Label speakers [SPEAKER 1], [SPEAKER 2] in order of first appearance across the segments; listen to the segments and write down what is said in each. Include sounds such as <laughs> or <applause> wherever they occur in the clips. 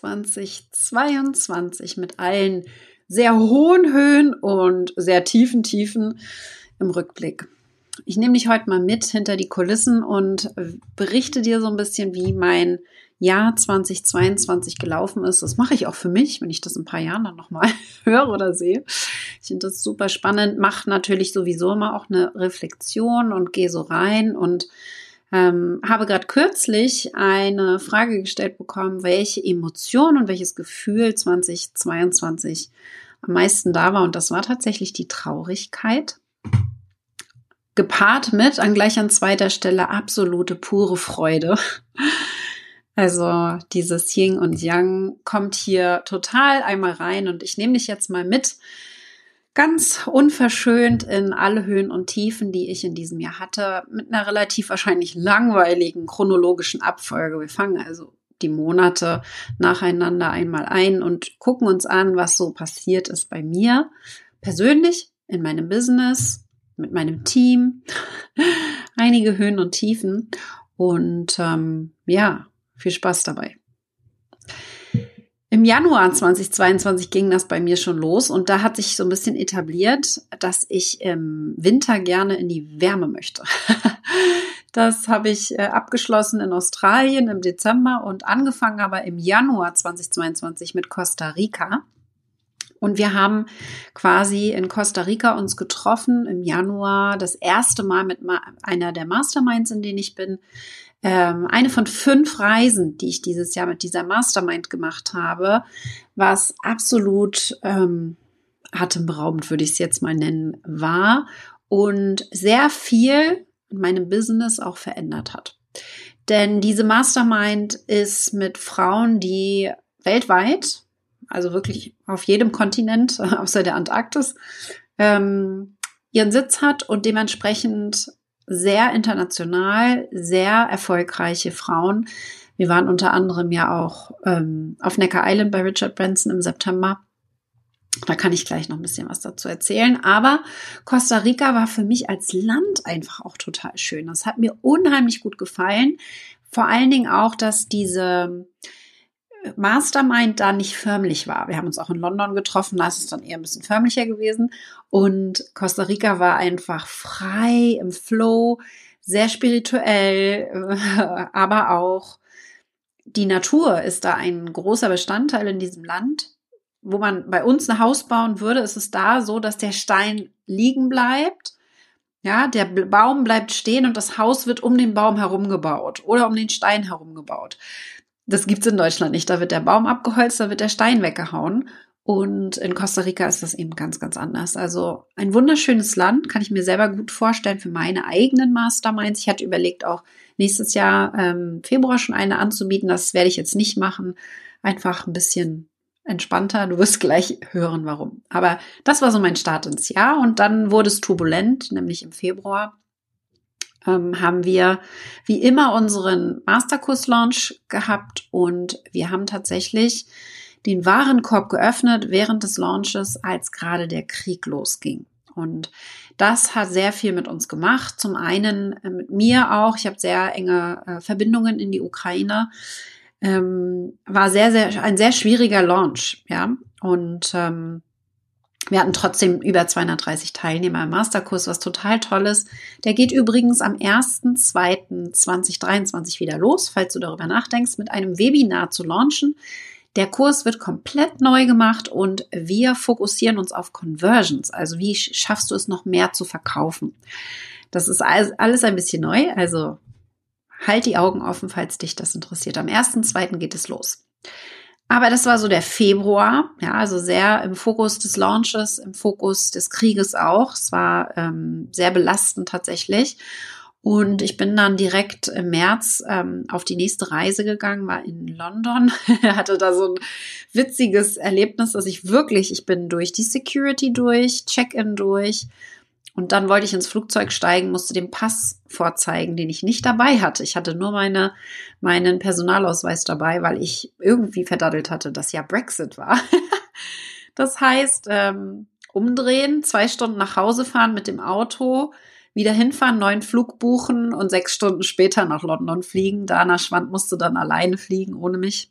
[SPEAKER 1] 2022 mit allen sehr hohen Höhen und sehr tiefen Tiefen im Rückblick. Ich nehme dich heute mal mit hinter die Kulissen und berichte dir so ein bisschen, wie mein Jahr 2022 gelaufen ist. Das mache ich auch für mich, wenn ich das in ein paar Jahren dann nochmal <laughs> höre oder sehe. Ich finde das super spannend, mache natürlich sowieso immer auch eine Reflexion und gehe so rein und ähm, habe gerade kürzlich eine Frage gestellt bekommen, welche Emotion und welches Gefühl 2022 am meisten da war. Und das war tatsächlich die Traurigkeit. Gepaart mit an gleich an zweiter Stelle absolute pure Freude. Also dieses Yin und Yang kommt hier total einmal rein und ich nehme dich jetzt mal mit ganz unverschönt in alle Höhen und Tiefen, die ich in diesem Jahr hatte, mit einer relativ wahrscheinlich langweiligen chronologischen Abfolge. Wir fangen also die Monate nacheinander einmal ein und gucken uns an, was so passiert ist bei mir persönlich, in meinem Business, mit meinem Team. <laughs> Einige Höhen und Tiefen. Und ähm, ja, viel Spaß dabei. Im Januar 2022 ging das bei mir schon los und da hat sich so ein bisschen etabliert, dass ich im Winter gerne in die Wärme möchte. <laughs> Das habe ich äh, abgeschlossen in Australien im Dezember und angefangen aber im Januar 2022 mit Costa Rica. Und wir haben quasi in Costa Rica uns getroffen im Januar, das erste Mal mit einer der Masterminds, in denen ich bin, ähm, eine von fünf Reisen, die ich dieses Jahr mit dieser Mastermind gemacht habe, was absolut ähm, atemberaubend, würde ich es jetzt mal nennen, war und sehr viel in meinem Business auch verändert hat. Denn diese Mastermind ist mit Frauen, die weltweit, also wirklich auf jedem Kontinent <laughs> außer der Antarktis, ähm, ihren Sitz hat und dementsprechend sehr international, sehr erfolgreiche Frauen. Wir waren unter anderem ja auch ähm, auf Necker Island bei Richard Branson im September. Da kann ich gleich noch ein bisschen was dazu erzählen. Aber Costa Rica war für mich als Land einfach auch total schön. Das hat mir unheimlich gut gefallen. Vor allen Dingen auch, dass diese Mastermind da nicht förmlich war. Wir haben uns auch in London getroffen, da ist es dann eher ein bisschen förmlicher gewesen. Und Costa Rica war einfach frei im Flow, sehr spirituell, <laughs> aber auch die Natur ist da ein großer Bestandteil in diesem Land. Wo man bei uns ein Haus bauen würde, ist es da so, dass der Stein liegen bleibt. Ja, der Baum bleibt stehen und das Haus wird um den Baum herum gebaut oder um den Stein herum gebaut. Das gibt's in Deutschland nicht. Da wird der Baum abgeholzt, da wird der Stein weggehauen. Und in Costa Rica ist das eben ganz, ganz anders. Also ein wunderschönes Land, kann ich mir selber gut vorstellen für meine eigenen Masterminds. Ich hatte überlegt, auch nächstes Jahr ähm, Februar schon eine anzubieten. Das werde ich jetzt nicht machen. Einfach ein bisschen entspannter. Du wirst gleich hören, warum. Aber das war so mein Start ins Jahr. Und dann wurde es turbulent, nämlich im Februar ähm, haben wir wie immer unseren Masterkurs-Launch gehabt und wir haben tatsächlich den Warenkorb geöffnet während des Launches, als gerade der Krieg losging. Und das hat sehr viel mit uns gemacht. Zum einen äh, mit mir auch. Ich habe sehr enge äh, Verbindungen in die Ukraine. Ähm, war sehr, sehr, ein sehr schwieriger Launch, ja. Und ähm, wir hatten trotzdem über 230 Teilnehmer im Masterkurs, was total toll ist. Der geht übrigens am 1.2.2023 wieder los, falls du darüber nachdenkst, mit einem Webinar zu launchen. Der Kurs wird komplett neu gemacht und wir fokussieren uns auf Conversions. Also wie schaffst du es noch mehr zu verkaufen? Das ist alles ein bisschen neu. Also halt die Augen offen, falls dich das interessiert. Am 1.2. geht es los. Aber das war so der Februar, ja, also sehr im Fokus des Launches, im Fokus des Krieges auch. Es war ähm, sehr belastend tatsächlich. Und ich bin dann direkt im März ähm, auf die nächste Reise gegangen, war in London, <laughs> hatte da so ein witziges Erlebnis, dass ich wirklich, ich bin durch die Security durch, Check-in durch, und dann wollte ich ins Flugzeug steigen, musste den Pass vorzeigen, den ich nicht dabei hatte. Ich hatte nur meine, meinen Personalausweis dabei, weil ich irgendwie verdaddelt hatte, dass ja Brexit war. <laughs> das heißt, ähm, umdrehen, zwei Stunden nach Hause fahren mit dem Auto, wieder hinfahren, neuen Flug buchen und sechs Stunden später nach London fliegen. Dana Schwand musste dann alleine fliegen, ohne mich.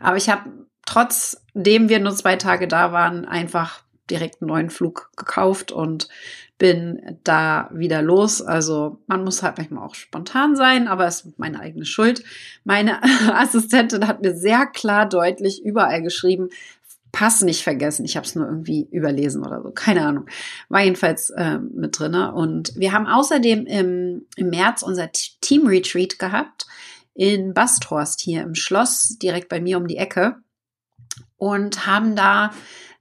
[SPEAKER 1] Aber ich habe trotzdem wir nur zwei Tage da waren, einfach direkt einen neuen Flug gekauft und bin da wieder los. Also man muss halt manchmal auch spontan sein, aber es ist meine eigene Schuld. Meine <laughs> Assistentin hat mir sehr klar deutlich überall geschrieben, Pass nicht vergessen. Ich habe es nur irgendwie überlesen oder so. Keine Ahnung. War jedenfalls äh, mit drinne. Und wir haben außerdem im, im März unser Team Retreat gehabt in Basthorst hier im Schloss, direkt bei mir um die Ecke. Und haben da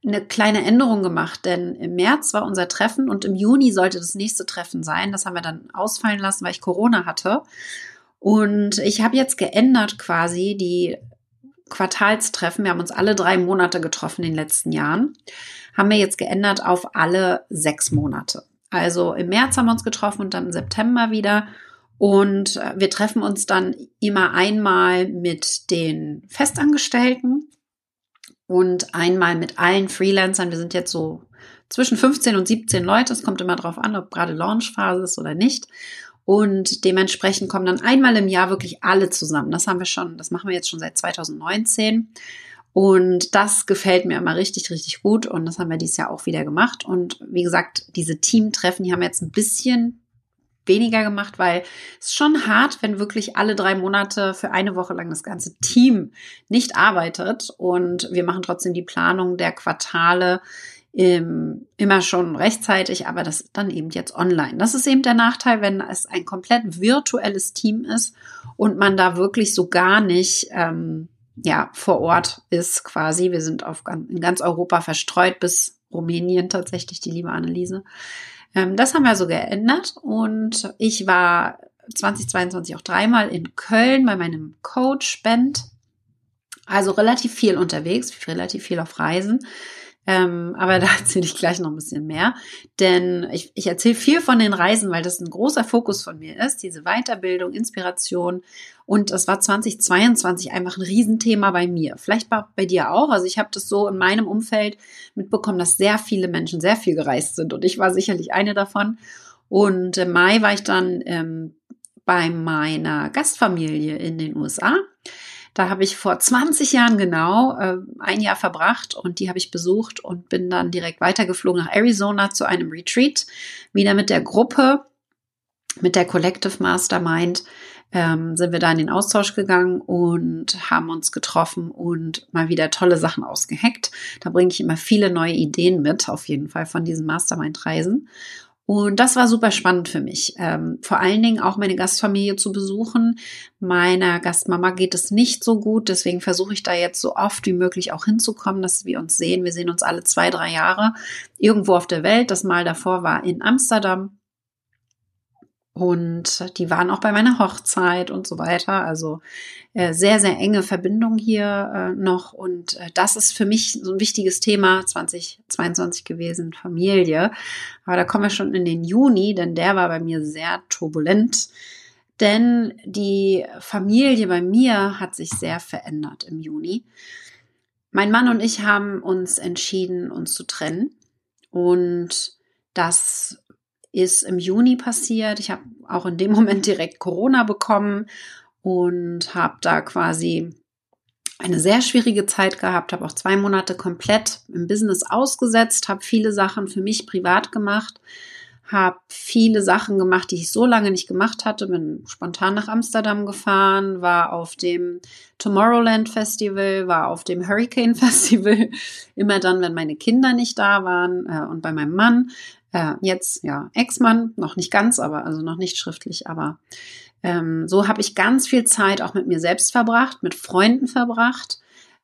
[SPEAKER 1] eine kleine Änderung gemacht, denn im März war unser Treffen und im Juni sollte das nächste Treffen sein. Das haben wir dann ausfallen lassen, weil ich Corona hatte. Und ich habe jetzt geändert quasi die Quartalstreffen. Wir haben uns alle drei Monate getroffen in den letzten Jahren. Haben wir jetzt geändert auf alle sechs Monate. Also im März haben wir uns getroffen und dann im September wieder. Und äh, wir treffen uns dann immer einmal mit den Festangestellten und einmal mit allen Freelancern. Wir sind jetzt so zwischen 15 und 17 Leute. Es kommt immer darauf an, ob gerade Launchphase ist oder nicht. Und dementsprechend kommen dann einmal im Jahr wirklich alle zusammen. Das haben wir schon, das machen wir jetzt schon seit 2019. Und das gefällt mir immer richtig, richtig gut. Und das haben wir dieses Jahr auch wieder gemacht. Und wie gesagt, diese Teamtreffen, die haben jetzt ein bisschen weniger gemacht, weil es schon hart, wenn wirklich alle drei Monate für eine Woche lang das ganze Team nicht arbeitet und wir machen trotzdem die Planung der Quartale ähm, immer schon rechtzeitig, aber das dann eben jetzt online. Das ist eben der Nachteil, wenn es ein komplett virtuelles Team ist und man da wirklich so gar nicht ähm, ja vor Ort ist quasi. Wir sind auf, in ganz Europa verstreut bis Rumänien tatsächlich, die liebe Anneliese. Ähm, das haben wir so geändert und ich war 2022 auch dreimal in Köln bei meinem Coach Band. Also relativ viel unterwegs, relativ viel auf Reisen. Ähm, aber da erzähle ich gleich noch ein bisschen mehr. Denn ich, ich erzähle viel von den Reisen, weil das ein großer Fokus von mir ist. Diese Weiterbildung, Inspiration. Und das war 2022 einfach ein Riesenthema bei mir. Vielleicht bei, bei dir auch. Also ich habe das so in meinem Umfeld mitbekommen, dass sehr viele Menschen sehr viel gereist sind. Und ich war sicherlich eine davon. Und im Mai war ich dann ähm, bei meiner Gastfamilie in den USA. Da habe ich vor 20 Jahren genau äh, ein Jahr verbracht und die habe ich besucht und bin dann direkt weitergeflogen nach Arizona zu einem Retreat, wieder mit der Gruppe, mit der Collective Mastermind. Ähm, sind wir da in den Austausch gegangen und haben uns getroffen und mal wieder tolle Sachen ausgeheckt. Da bringe ich immer viele neue Ideen mit, auf jeden Fall von diesen Mastermind-Reisen. Und das war super spannend für mich. Ähm, vor allen Dingen auch meine Gastfamilie zu besuchen. Meiner Gastmama geht es nicht so gut, deswegen versuche ich da jetzt so oft wie möglich auch hinzukommen, dass wir uns sehen. Wir sehen uns alle zwei, drei Jahre irgendwo auf der Welt. Das Mal davor war in Amsterdam. Und die waren auch bei meiner Hochzeit und so weiter. Also äh, sehr, sehr enge Verbindung hier äh, noch. Und äh, das ist für mich so ein wichtiges Thema 2022 gewesen, Familie. Aber da kommen wir schon in den Juni, denn der war bei mir sehr turbulent. Denn die Familie bei mir hat sich sehr verändert im Juni. Mein Mann und ich haben uns entschieden, uns zu trennen. Und das ist im Juni passiert. Ich habe auch in dem Moment direkt Corona bekommen und habe da quasi eine sehr schwierige Zeit gehabt, habe auch zwei Monate komplett im Business ausgesetzt, habe viele Sachen für mich privat gemacht, habe viele Sachen gemacht, die ich so lange nicht gemacht hatte, bin spontan nach Amsterdam gefahren, war auf dem Tomorrowland Festival, war auf dem Hurricane <laughs> Festival, immer dann, wenn meine Kinder nicht da waren äh, und bei meinem Mann, äh, jetzt ja Ex-Mann, noch nicht ganz, aber also noch nicht schriftlich, aber ähm, so habe ich ganz viel Zeit auch mit mir selbst verbracht, mit Freunden verbracht.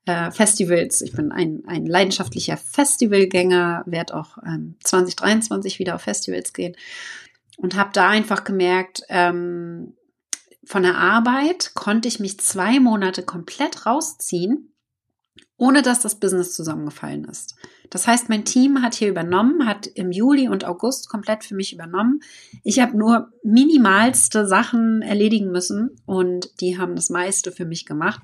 [SPEAKER 1] Äh, Festivals, ich bin ein, ein leidenschaftlicher Festivalgänger, werde auch ähm, 2023 wieder auf Festivals gehen und habe da einfach gemerkt, ähm, von der Arbeit konnte ich mich zwei Monate komplett rausziehen ohne dass das Business zusammengefallen ist. Das heißt, mein Team hat hier übernommen, hat im Juli und August komplett für mich übernommen. Ich habe nur minimalste Sachen erledigen müssen und die haben das meiste für mich gemacht.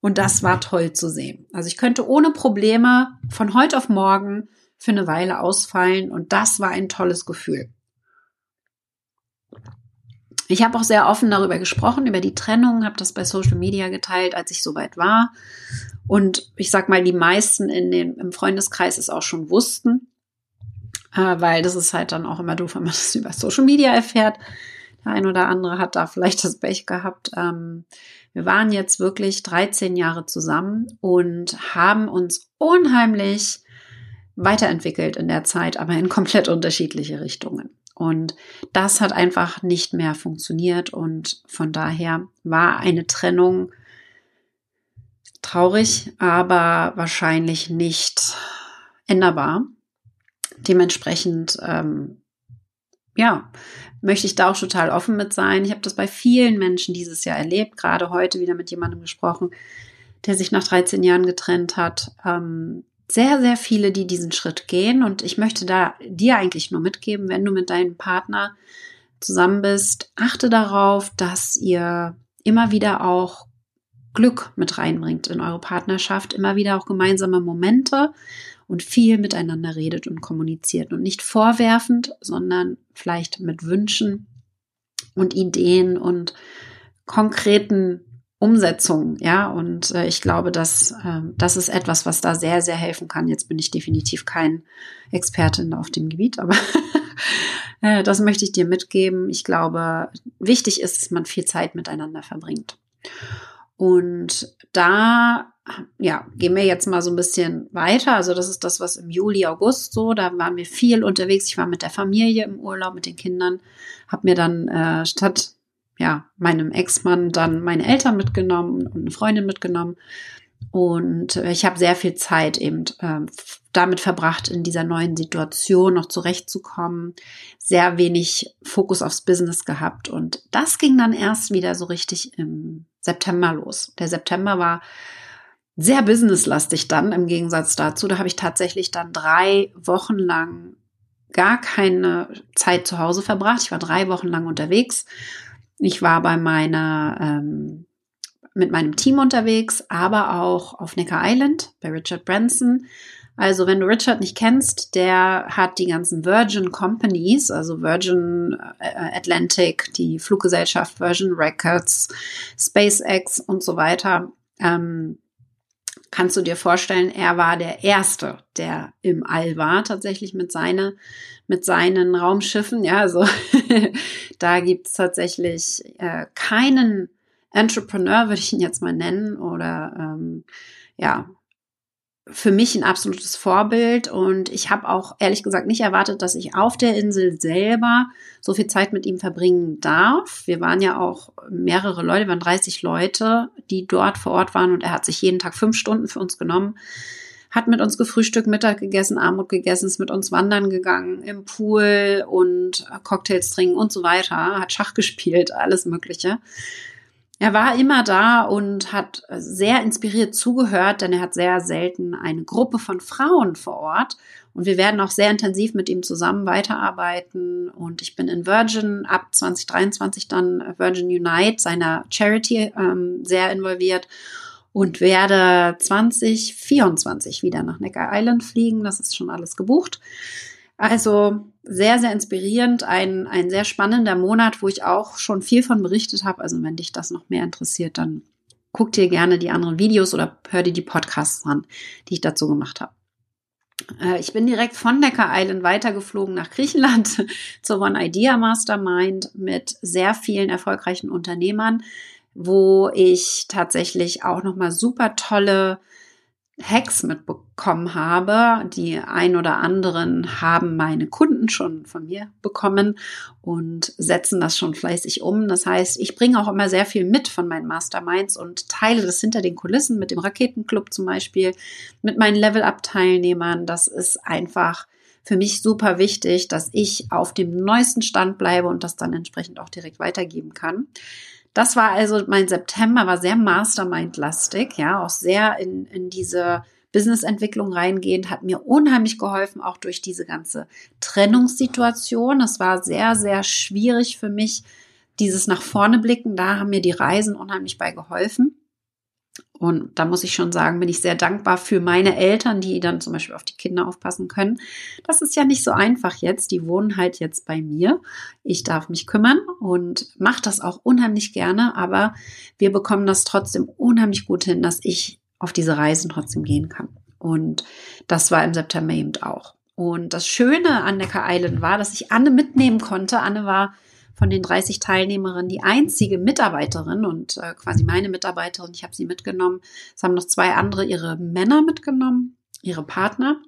[SPEAKER 1] Und das war toll zu sehen. Also ich könnte ohne Probleme von heute auf morgen für eine Weile ausfallen und das war ein tolles Gefühl. Ich habe auch sehr offen darüber gesprochen, über die Trennung, habe das bei Social Media geteilt, als ich soweit war Und ich sag mal, die meisten in den, im Freundeskreis es auch schon wussten, äh, weil das ist halt dann auch immer doof, wenn man <laughs> das über Social Media erfährt. Der ein oder andere hat da vielleicht das Pech gehabt. Ähm, wir waren jetzt wirklich 13 Jahre zusammen und haben uns unheimlich weiterentwickelt in der Zeit, aber in komplett unterschiedliche Richtungen. Und das hat einfach nicht mehr funktioniert und von daher war eine Trennung traurig, aber wahrscheinlich nicht änderbar. Dementsprechend, ähm, ja, möchte ich da auch total offen mit sein. Ich habe das bei vielen Menschen dieses Jahr erlebt, gerade heute wieder mit jemandem gesprochen, der sich nach 13 Jahren getrennt hat. Ähm, sehr, sehr viele, die diesen Schritt gehen. Und ich möchte da dir eigentlich nur mitgeben, wenn du mit deinem Partner zusammen bist, achte darauf, dass ihr immer wieder auch Glück mit reinbringt in eure Partnerschaft, immer wieder auch gemeinsame Momente und viel miteinander redet und kommuniziert und nicht vorwerfend, sondern vielleicht mit Wünschen und Ideen und konkreten Umsetzung, ja, und äh, ich glaube, dass äh, das ist etwas, was da sehr, sehr helfen kann. Jetzt bin ich definitiv kein Expertin auf dem Gebiet, aber <laughs> äh, das möchte ich dir mitgeben. Ich glaube, wichtig ist, dass man viel Zeit miteinander verbringt. Und da, ja, gehen wir jetzt mal so ein bisschen weiter. Also das ist das, was im Juli, August so, da waren wir viel unterwegs. Ich war mit der Familie im Urlaub, mit den Kindern, habe mir dann äh, statt ja, meinem Ex-Mann dann meine Eltern mitgenommen und eine Freundin mitgenommen. Und ich habe sehr viel Zeit eben äh, damit verbracht, in dieser neuen Situation noch zurechtzukommen. Sehr wenig Fokus aufs Business gehabt. Und das ging dann erst wieder so richtig im September los. Der September war sehr businesslastig dann im Gegensatz dazu. Da habe ich tatsächlich dann drei Wochen lang gar keine Zeit zu Hause verbracht. Ich war drei Wochen lang unterwegs ich war bei meiner, ähm, mit meinem Team unterwegs, aber auch auf Necker Island bei Richard Branson. Also wenn du Richard nicht kennst, der hat die ganzen Virgin Companies, also Virgin äh, Atlantic, die Fluggesellschaft Virgin Records, SpaceX und so weiter. Ähm, kannst du dir vorstellen, er war der Erste, der im All war, tatsächlich mit, seine, mit seinen Raumschiffen. Ja, also <laughs> da gibt's tatsächlich äh, keinen Entrepreneur, würde ich ihn jetzt mal nennen, oder ähm, ja, für mich ein absolutes Vorbild und ich habe auch ehrlich gesagt nicht erwartet, dass ich auf der Insel selber so viel Zeit mit ihm verbringen darf. Wir waren ja auch mehrere Leute, wir waren 30 Leute, die dort vor Ort waren und er hat sich jeden Tag fünf Stunden für uns genommen, hat mit uns gefrühstückt, Mittag gegessen, Armut gegessen, ist mit uns wandern gegangen im Pool und Cocktails trinken und so weiter, hat Schach gespielt, alles Mögliche. Er war immer da und hat sehr inspiriert zugehört, denn er hat sehr selten eine Gruppe von Frauen vor Ort. Und wir werden auch sehr intensiv mit ihm zusammen weiterarbeiten. Und ich bin in Virgin ab 2023 dann Virgin Unite, seiner Charity, ähm, sehr involviert und werde 2024 wieder nach Neckar Island fliegen. Das ist schon alles gebucht. Also sehr, sehr inspirierend, ein, ein sehr spannender Monat, wo ich auch schon viel von berichtet habe. Also wenn dich das noch mehr interessiert, dann guck dir gerne die anderen Videos oder hör dir die Podcasts an, die ich dazu gemacht habe. Äh, ich bin direkt von Necker Island weitergeflogen nach Griechenland <laughs> zur One Idea Mastermind mit sehr vielen erfolgreichen Unternehmern, wo ich tatsächlich auch nochmal super tolle Hacks mitbekommen habe. Die ein oder anderen haben meine Kunden schon von mir bekommen und setzen das schon fleißig um. Das heißt, ich bringe auch immer sehr viel mit von meinen Masterminds und teile das hinter den Kulissen mit dem Raketenclub zum Beispiel, mit meinen Level-Up-Teilnehmern. Das ist einfach für mich super wichtig, dass ich auf dem neuesten Stand bleibe und das dann entsprechend auch direkt weitergeben kann. Das war also mein September, war sehr Mastermind-lastig, ja, auch sehr in, in diese Businessentwicklung reingehend, hat mir unheimlich geholfen, auch durch diese ganze Trennungssituation. Das war sehr, sehr schwierig für mich, dieses nach vorne blicken. Da haben mir die Reisen unheimlich bei geholfen. Und da muss ich schon sagen, bin ich sehr dankbar für meine Eltern, die dann zum Beispiel auf die Kinder aufpassen können. Das ist ja nicht so einfach jetzt. Die wohnen halt jetzt bei mir. Ich darf mich kümmern und mache das auch unheimlich gerne. Aber wir bekommen das trotzdem unheimlich gut hin, dass ich auf diese Reisen trotzdem gehen kann. Und das war im September eben auch. Und das Schöne an Necker Island war, dass ich Anne mitnehmen konnte. Anne war von den 30 Teilnehmerinnen die einzige Mitarbeiterin und äh, quasi meine Mitarbeiterin. Ich habe sie mitgenommen. Es haben noch zwei andere ihre Männer mitgenommen, ihre Partner.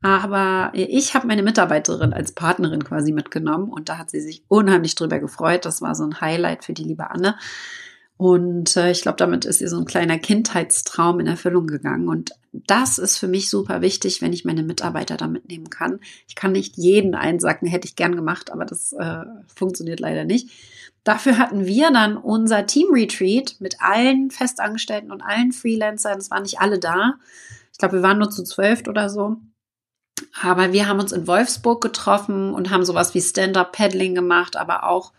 [SPEAKER 1] Aber ich habe meine Mitarbeiterin als Partnerin quasi mitgenommen und da hat sie sich unheimlich drüber gefreut. Das war so ein Highlight für die liebe Anne. Und äh, ich glaube, damit ist ihr so ein kleiner Kindheitstraum in Erfüllung gegangen. Und das ist für mich super wichtig, wenn ich meine Mitarbeiter da mitnehmen kann. Ich kann nicht jeden einsacken, hätte ich gern gemacht, aber das äh, funktioniert leider nicht. Dafür hatten wir dann unser Team Retreat mit allen Festangestellten und allen Freelancern. Es waren nicht alle da. Ich glaube, wir waren nur zu zwölf oder so. Aber wir haben uns in Wolfsburg getroffen und haben sowas wie Stand-up-Paddling gemacht, aber auch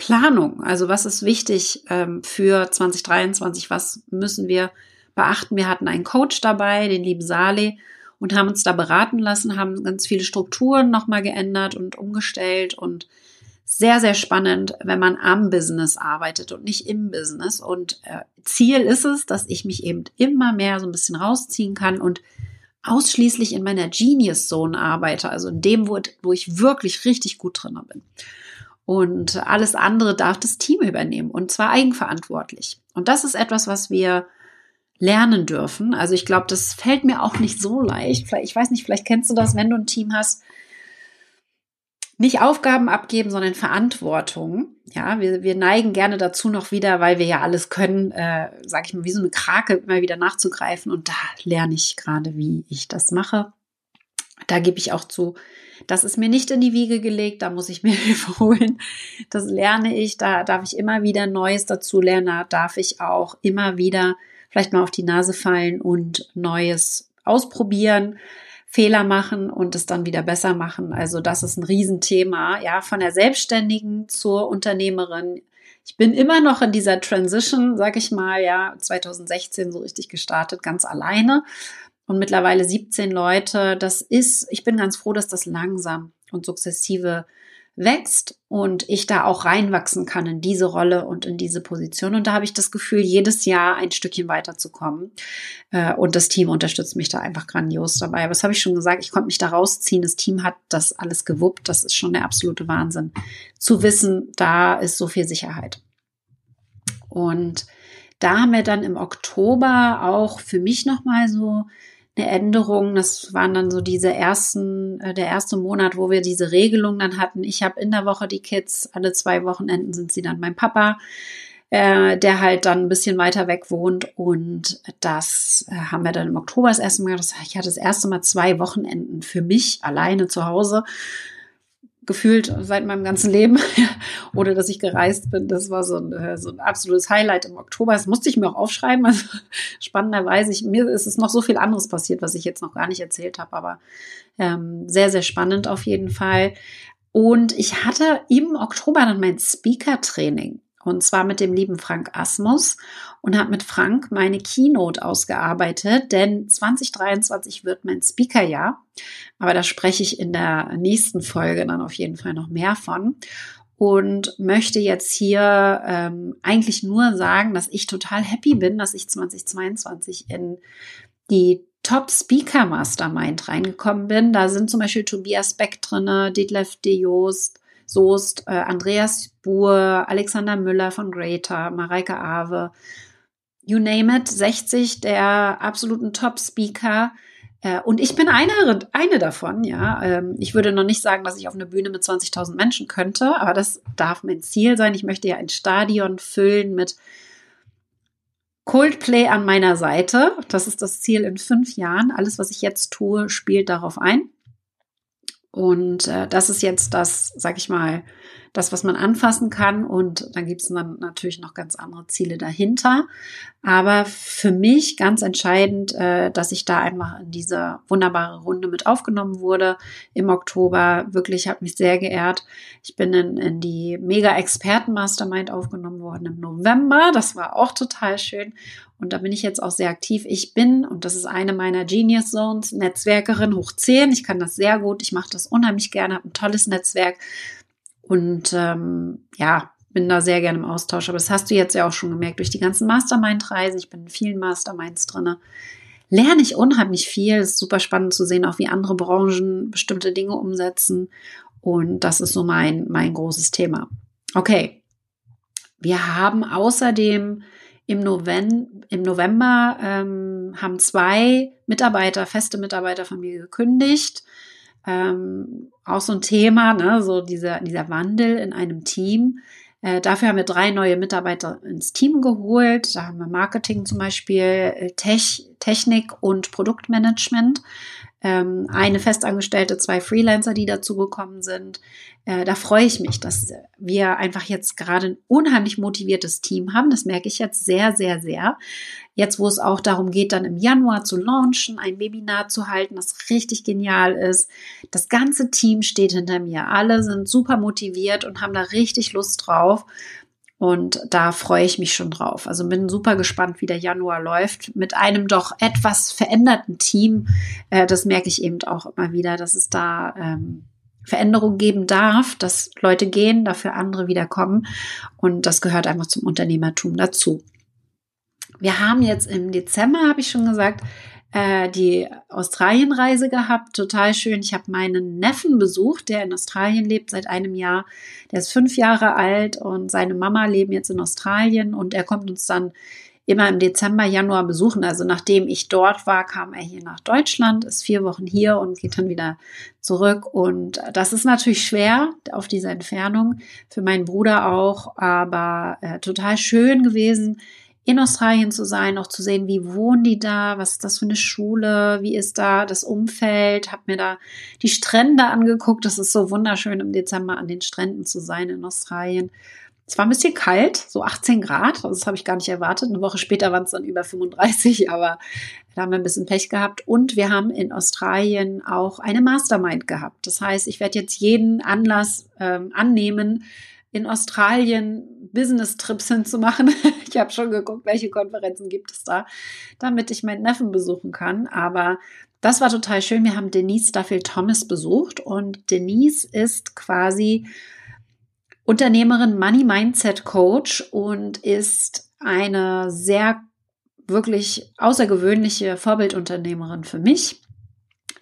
[SPEAKER 1] Planung. Also was ist wichtig ähm, für 2023? Was müssen wir beachten? Wir hatten einen Coach dabei, den lieben Sale, und haben uns da beraten lassen, haben ganz viele Strukturen nochmal geändert und umgestellt und sehr, sehr spannend, wenn man am Business arbeitet und nicht im Business. Und äh, Ziel ist es, dass ich mich eben immer mehr so ein bisschen rausziehen kann und ausschließlich in meiner Genius Zone arbeite, also in dem, wo, wo ich wirklich richtig gut drin bin. Und alles andere darf das Team übernehmen und zwar eigenverantwortlich. Und das ist etwas, was wir lernen dürfen. Also ich glaube, das fällt mir auch nicht so leicht. Ich weiß nicht, vielleicht kennst du das, wenn du ein Team hast. Nicht Aufgaben abgeben, sondern Verantwortung. Ja, wir, wir neigen gerne dazu noch wieder, weil wir ja alles können, äh, sage ich mal, wie so eine Krake immer wieder nachzugreifen. Und da lerne ich gerade, wie ich das mache. Da gebe ich auch zu, das ist mir nicht in die Wiege gelegt, da muss ich mir <laughs> Hilfe holen. Das lerne ich, da darf ich immer wieder Neues dazu lernen, da darf ich auch immer wieder vielleicht mal auf die Nase fallen und Neues ausprobieren, Fehler machen und es dann wieder besser machen. Also das ist ein Riesenthema, ja, von der Selbstständigen zur Unternehmerin. Ich bin immer noch in dieser Transition, sag ich mal, ja, 2016 so richtig gestartet, ganz alleine und mittlerweile 17 Leute. Das ist, ich bin ganz froh, dass das langsam und sukzessive wächst und ich da auch reinwachsen kann in diese Rolle und in diese Position. Und da habe ich das Gefühl, jedes Jahr ein Stückchen weiterzukommen. Äh, und das Team unterstützt mich da einfach grandios dabei. Aber das habe ich schon gesagt, ich konnte mich da rausziehen. Das Team hat das alles gewuppt. Das ist schon der absolute Wahnsinn. Zu wissen, da ist so viel Sicherheit. Und da haben wir dann im Oktober auch für mich nochmal so eine Änderung. Das waren dann so diese ersten, äh, der erste Monat, wo wir diese Regelung dann hatten. Ich habe in der Woche die Kids, alle zwei Wochenenden sind sie dann mein Papa, äh, der halt dann ein bisschen weiter weg wohnt. Und das äh, haben wir dann im Oktober das erste Mal, das, ich hatte das erste Mal zwei Wochenenden für mich alleine zu Hause gefühlt seit meinem ganzen Leben <laughs> oder dass ich gereist bin. Das war so ein, äh, so ein absolutes Highlight im Oktober. Das musste ich mir auch aufschreiben. Also <laughs> spannenderweise, ich, mir ist es noch so viel anderes passiert, was ich jetzt noch gar nicht erzählt habe, aber ähm, sehr, sehr spannend auf jeden Fall. Und ich hatte im Oktober dann mein Speaker-Training. Und zwar mit dem lieben Frank Asmus und habe mit Frank meine Keynote ausgearbeitet, denn 2023 wird mein Speakerjahr. Aber da spreche ich in der nächsten Folge dann auf jeden Fall noch mehr von. Und möchte jetzt hier ähm, eigentlich nur sagen, dass ich total happy bin, dass ich 2022 in die Top Speaker Mastermind reingekommen bin. Da sind zum Beispiel Tobias Beck drinne, Detlef de Joost, Soest, äh, Andreas Buhr, Alexander Müller von Greater, Mareike Awe, you name it, 60 der absoluten Top-Speaker. Äh, und ich bin eine, eine davon, ja. Ähm, ich würde noch nicht sagen, dass ich auf eine Bühne mit 20.000 Menschen könnte, aber das darf mein Ziel sein. Ich möchte ja ein Stadion füllen mit Coldplay an meiner Seite. Das ist das Ziel in fünf Jahren. Alles, was ich jetzt tue, spielt darauf ein. Und äh, das ist jetzt das, sag ich mal, das, was man anfassen kann. Und dann gibt es dann natürlich noch ganz andere Ziele dahinter. Aber für mich ganz entscheidend, äh, dass ich da einfach in diese wunderbare Runde mit aufgenommen wurde im Oktober. Wirklich hat mich sehr geehrt. Ich bin in, in die Mega-Experten-Mastermind aufgenommen worden im November. Das war auch total schön. Und da bin ich jetzt auch sehr aktiv. Ich bin, und das ist eine meiner Genius Zones, Netzwerkerin hoch 10. Ich kann das sehr gut. Ich mache das unheimlich gerne, habe ein tolles Netzwerk und ähm, ja, bin da sehr gerne im Austausch. Aber das hast du jetzt ja auch schon gemerkt durch die ganzen Mastermind-Reisen. Ich bin in vielen Masterminds drinne. Lerne ich unheimlich viel. Es ist super spannend zu sehen, auch wie andere Branchen bestimmte Dinge umsetzen. Und das ist so mein, mein großes Thema. Okay. Wir haben außerdem im November, im November ähm, haben zwei Mitarbeiter, feste Mitarbeiter von mir gekündigt. Ähm, auch so ein Thema, ne, so dieser, dieser Wandel in einem Team. Äh, dafür haben wir drei neue Mitarbeiter ins Team geholt. Da haben wir Marketing zum Beispiel, äh, Tech, Technik und Produktmanagement ähm, eine Festangestellte, zwei Freelancer, die dazugekommen sind. Äh, da freue ich mich, dass wir einfach jetzt gerade ein unheimlich motiviertes Team haben. Das merke ich jetzt sehr, sehr, sehr. Jetzt, wo es auch darum geht, dann im Januar zu launchen, ein Webinar zu halten, das richtig genial ist. Das ganze Team steht hinter mir. Alle sind super motiviert und haben da richtig Lust drauf. Und da freue ich mich schon drauf. Also bin super gespannt, wie der Januar läuft. Mit einem doch etwas veränderten Team. Äh, das merke ich eben auch immer wieder, dass es da ähm, Veränderung geben darf, dass Leute gehen, dafür andere wieder kommen. Und das gehört einfach zum Unternehmertum dazu. Wir haben jetzt im Dezember, habe ich schon gesagt, äh, die Australienreise gehabt. Total schön. Ich habe meinen Neffen besucht, der in Australien lebt seit einem Jahr. Der ist fünf Jahre alt und seine Mama leben jetzt in Australien und er kommt uns dann immer im Dezember, Januar besuchen. Also nachdem ich dort war, kam er hier nach Deutschland, ist vier Wochen hier und geht dann wieder zurück. Und das ist natürlich schwer auf dieser Entfernung, für meinen Bruder auch, aber äh, total schön gewesen, in Australien zu sein, auch zu sehen, wie wohnen die da, was ist das für eine Schule, wie ist da das Umfeld, habe mir da die Strände angeguckt. Das ist so wunderschön im Dezember an den Stränden zu sein in Australien. Es war ein bisschen kalt, so 18 Grad, das habe ich gar nicht erwartet. Eine Woche später waren es dann über 35, aber da haben wir ein bisschen Pech gehabt. Und wir haben in Australien auch eine Mastermind gehabt. Das heißt, ich werde jetzt jeden Anlass ähm, annehmen, in Australien Business-Trips hinzumachen. <laughs> ich habe schon geguckt, welche Konferenzen gibt es da, damit ich meinen Neffen besuchen kann. Aber das war total schön. Wir haben Denise Duffield Thomas besucht und Denise ist quasi Unternehmerin, Money Mindset Coach und ist eine sehr wirklich außergewöhnliche Vorbildunternehmerin für mich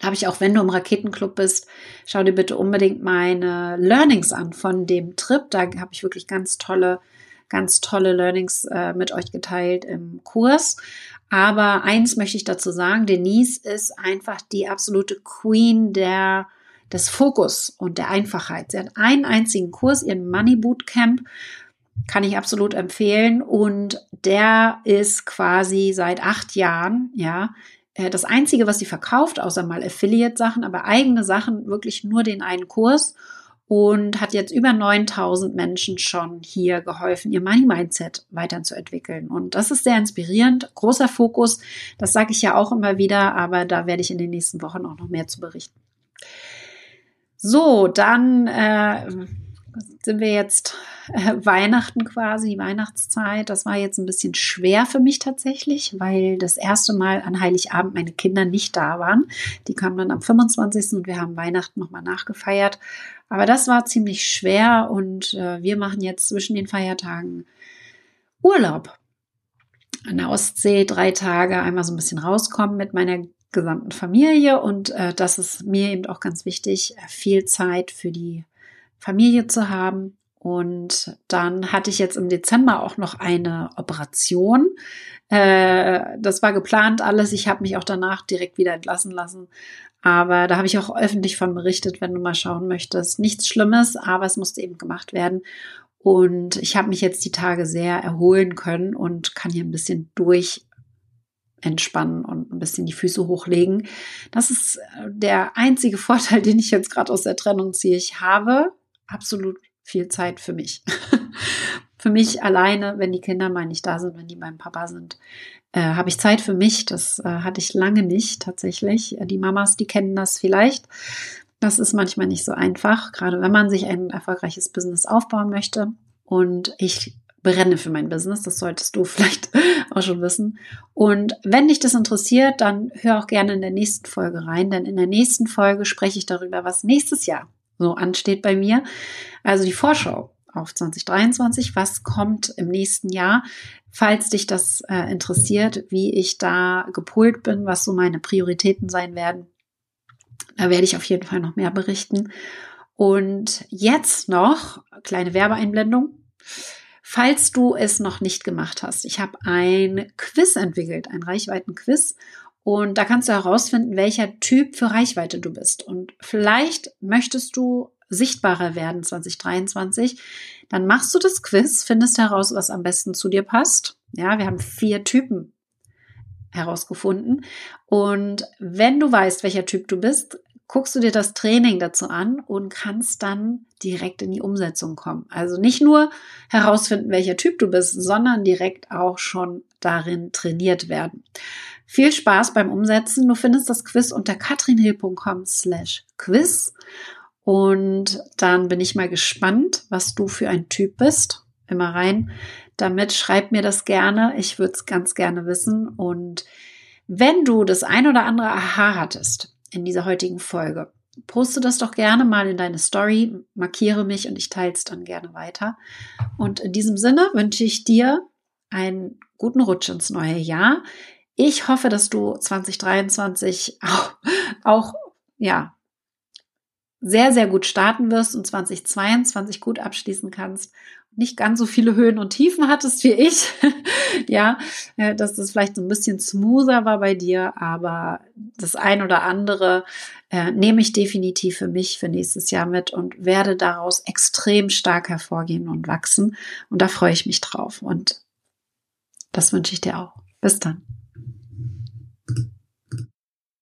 [SPEAKER 1] habe ich auch, wenn du im Raketenclub bist, schau dir bitte unbedingt meine Learnings an von dem Trip. Da habe ich wirklich ganz tolle, ganz tolle Learnings äh, mit euch geteilt im Kurs. Aber eins möchte ich dazu sagen, Denise ist einfach die absolute Queen der des Fokus und der Einfachheit. Sie hat einen einzigen Kurs, ihren Money Bootcamp, kann ich absolut empfehlen. Und der ist quasi seit acht Jahren, ja, das Einzige, was sie verkauft, außer mal Affiliate-Sachen, aber eigene Sachen, wirklich nur den einen Kurs und hat jetzt über 9000 Menschen schon hier geholfen, ihr Money Mindset weiterzuentwickeln. Und das ist sehr inspirierend, großer Fokus. Das sage ich ja auch immer wieder, aber da werde ich in den nächsten Wochen auch noch mehr zu berichten. So, dann äh, sind wir jetzt äh, Weihnachten quasi, Weihnachtszeit. Das war jetzt ein bisschen schwer für mich tatsächlich, weil das erste Mal an Heiligabend meine Kinder nicht da waren. Die kamen dann am 25. und wir haben Weihnachten nochmal nachgefeiert. Aber das war ziemlich schwer und äh, wir machen jetzt zwischen den Feiertagen Urlaub. An der Ostsee drei Tage einmal so ein bisschen rauskommen mit meiner gesamten Familie und äh, das ist mir eben auch ganz wichtig, viel Zeit für die Familie zu haben. Und dann hatte ich jetzt im Dezember auch noch eine Operation. Äh, das war geplant alles. Ich habe mich auch danach direkt wieder entlassen lassen. Aber da habe ich auch öffentlich von berichtet, wenn du mal schauen möchtest. Nichts Schlimmes, aber es musste eben gemacht werden. Und ich habe mich jetzt die Tage sehr erholen können und kann hier ein bisschen durch entspannen und ein bisschen die Füße hochlegen. Das ist der einzige <laughs> Vorteil, den ich jetzt gerade aus der Trennung ziehe. Ich habe absolut viel Zeit für mich. <laughs> für mich alleine, wenn die Kinder mal nicht da sind, wenn die beim Papa sind, äh, habe ich Zeit für mich. Das äh, hatte ich lange nicht tatsächlich. Die Mamas, die kennen das vielleicht. Das ist manchmal nicht so einfach, gerade wenn man sich ein erfolgreiches Business aufbauen möchte. Und ich brenne für mein Business. Das solltest du <laughs> vielleicht auch schon wissen. Und wenn dich das interessiert, dann hör auch gerne in der nächsten Folge rein, denn in der nächsten Folge spreche ich darüber, was nächstes Jahr so ansteht bei mir. Also die Vorschau. auf 2023. Was kommt im nächsten Jahr? Falls dich das äh, interessiert, wie ich da gepolt bin, was so meine Prioritäten sein werden, da werde ich auf jeden Fall noch mehr berichten. Und jetzt noch kleine Werbeeinblendung. Falls du es noch nicht gemacht hast, ich habe ein Quiz entwickelt, ein Reichweiten-Quiz. Und da kannst du herausfinden, welcher Typ für Reichweite du bist. Und vielleicht möchtest du sichtbarer werden 2023. Dann machst du das Quiz, findest heraus, was am besten zu dir passt. Ja, wir haben vier Typen herausgefunden. Und wenn du weißt, welcher Typ du bist, guckst du dir das Training dazu an und kannst dann direkt in die Umsetzung kommen. Also nicht nur herausfinden, welcher Typ du bist, sondern direkt auch schon darin trainiert werden. Viel Spaß beim Umsetzen. Du findest das Quiz unter katrinhill.com slash quiz. Und dann bin ich mal gespannt, was du für ein Typ bist. Immer rein. Damit schreib mir das gerne. Ich würde es ganz gerne wissen. Und wenn du das ein oder andere Aha hattest, in dieser heutigen Folge. Poste das doch gerne mal in deine Story, markiere mich und ich teile es dann gerne weiter. Und in diesem Sinne wünsche ich dir einen guten Rutsch ins neue Jahr. Ich hoffe, dass du 2023 auch, auch ja, sehr, sehr gut starten wirst und 2022 gut abschließen kannst nicht ganz so viele Höhen und Tiefen hattest wie ich. <laughs> ja, äh, dass das vielleicht so ein bisschen smoother war bei dir, aber das ein oder andere äh, nehme ich definitiv für mich für nächstes Jahr mit und werde daraus extrem stark hervorgehen und wachsen. Und da freue ich mich drauf. Und das wünsche ich dir auch. Bis dann. Thank you.